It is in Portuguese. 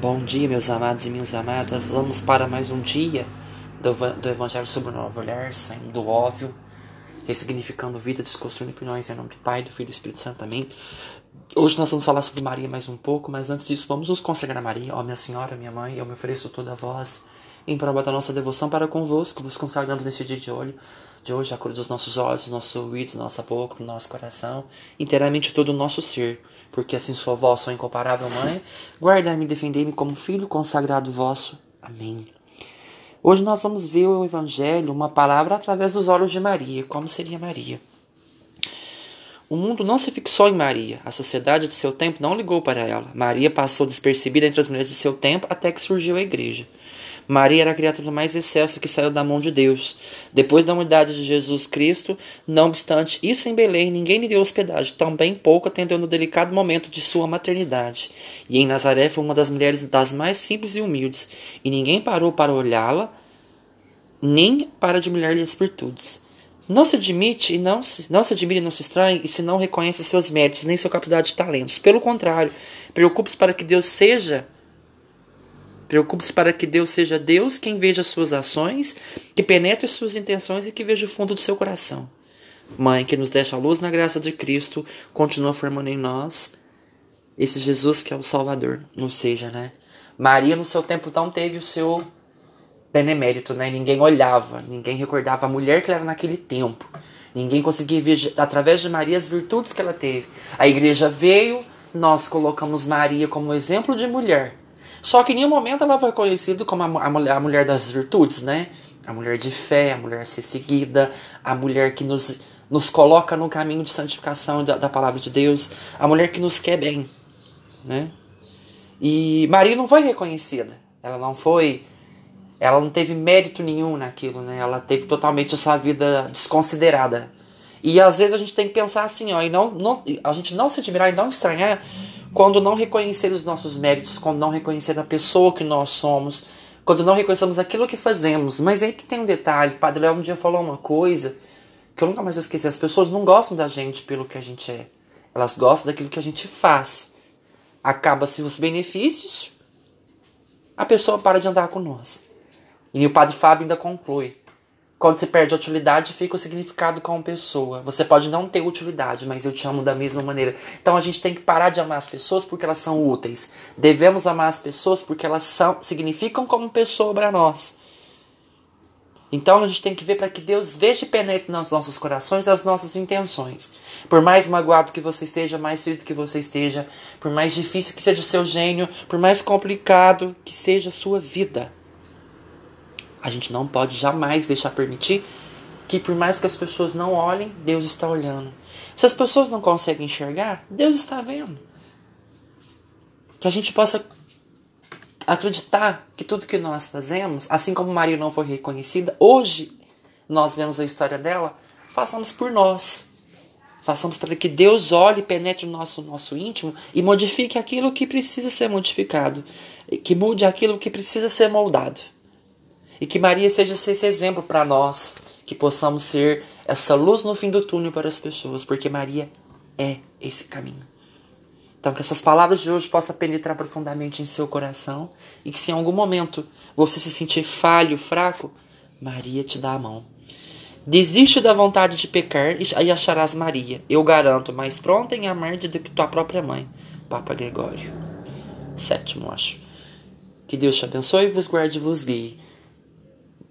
Bom dia, meus amados e minhas amadas. Vamos para mais um dia do, Evangelho sobre o Novo Olhar, saindo do óbvio, ressignificando vida, desconstruindo opiniões em nome do Pai, do Filho e do Espírito Santo também. Hoje nós vamos falar sobre Maria mais um pouco, mas antes disso, vamos nos consagrar a Maria. Ó, minha Senhora, minha Mãe, eu me ofereço toda a voz em prova da nossa devoção para convosco. Nos consagramos neste dia de olho de hoje, a cor dos nossos olhos, dos nossos ouvidos, nossa boca, do nosso coração, inteiramente todo o nosso ser porque assim sua voz, sua incomparável mãe, guardai-me e defendei-me como filho consagrado vosso. Amém. Hoje nós vamos ver o Evangelho, uma palavra através dos olhos de Maria. Como seria Maria? O mundo não se fixou em Maria. A sociedade de seu tempo não ligou para ela. Maria passou despercebida entre as mulheres de seu tempo até que surgiu a igreja. Maria era a criatura mais excelsa que saiu da mão de Deus. Depois da unidade de Jesus Cristo, não obstante isso em Belém, ninguém lhe deu hospedagem, também pouco atendeu no delicado momento de sua maternidade. E em Nazaré foi uma das mulheres das mais simples e humildes, e ninguém parou para olhá-la, nem para admirar-lhe as virtudes. Não se admite e não se, não se admire e não se estranhe e se não reconhece seus méritos nem sua capacidade de talentos. Pelo contrário, preocupe-se para que Deus seja Preocupe-se para que Deus seja Deus quem veja suas ações, que penetre suas intenções e que veja o fundo do seu coração. Mãe, que nos deixa a luz na graça de Cristo, continua formando em nós esse Jesus que é o Salvador. Não seja, né? Maria, no seu tempo, não teve o seu benemérito, né? Ninguém olhava, ninguém recordava a mulher que ela era naquele tempo. Ninguém conseguia ver, através de Maria, as virtudes que ela teve. A igreja veio, nós colocamos Maria como exemplo de mulher. Só que em nenhum momento ela foi conhecida como a, a, mulher, a mulher das virtudes, né? A mulher de fé, a mulher a ser seguida, a mulher que nos, nos coloca no caminho de santificação da, da palavra de Deus, a mulher que nos quer bem, né? E Maria não foi reconhecida. Ela não foi. Ela não teve mérito nenhum naquilo, né? Ela teve totalmente a sua vida desconsiderada. E às vezes a gente tem que pensar assim, ó, e não, não a gente não se admirar e não estranhar quando não reconhecer os nossos méritos, quando não reconhecer a pessoa que nós somos, quando não reconhecemos aquilo que fazemos. Mas aí que tem um detalhe, o Padre Léo um dia falou uma coisa que eu nunca mais vou esquecer. As pessoas não gostam da gente pelo que a gente é. Elas gostam daquilo que a gente faz. Acaba-se os benefícios, a pessoa para de andar com nós. E o Padre Fábio ainda conclui. Quando se perde a utilidade, fica o significado como pessoa. Você pode não ter utilidade, mas eu te amo da mesma maneira. Então a gente tem que parar de amar as pessoas porque elas são úteis. Devemos amar as pessoas porque elas são, significam como pessoa para nós. Então a gente tem que ver para que Deus veja e penetre nos nossos corações as nossas intenções. Por mais magoado que você esteja, mais ferido que você esteja, por mais difícil que seja o seu gênio, por mais complicado que seja a sua vida a gente não pode jamais deixar permitir que, por mais que as pessoas não olhem, Deus está olhando. Se as pessoas não conseguem enxergar, Deus está vendo. Que a gente possa acreditar que tudo que nós fazemos, assim como Maria não foi reconhecida, hoje nós vemos a história dela, façamos por nós. Façamos para que Deus olhe, penetre o nosso, nosso íntimo e modifique aquilo que precisa ser modificado. Que mude aquilo que precisa ser moldado. E que Maria seja esse exemplo para nós, que possamos ser essa luz no fim do túnel para as pessoas, porque Maria é esse caminho. Então, que essas palavras de hoje possam penetrar profundamente em seu coração e que se em algum momento você se sentir falho, fraco, Maria te dá a mão. Desiste da vontade de pecar e acharás Maria, eu garanto, mais pronta em amar-te do que tua própria mãe. Papa Gregório. Sétimo, acho. Que Deus te abençoe, vos guarde e vos guie.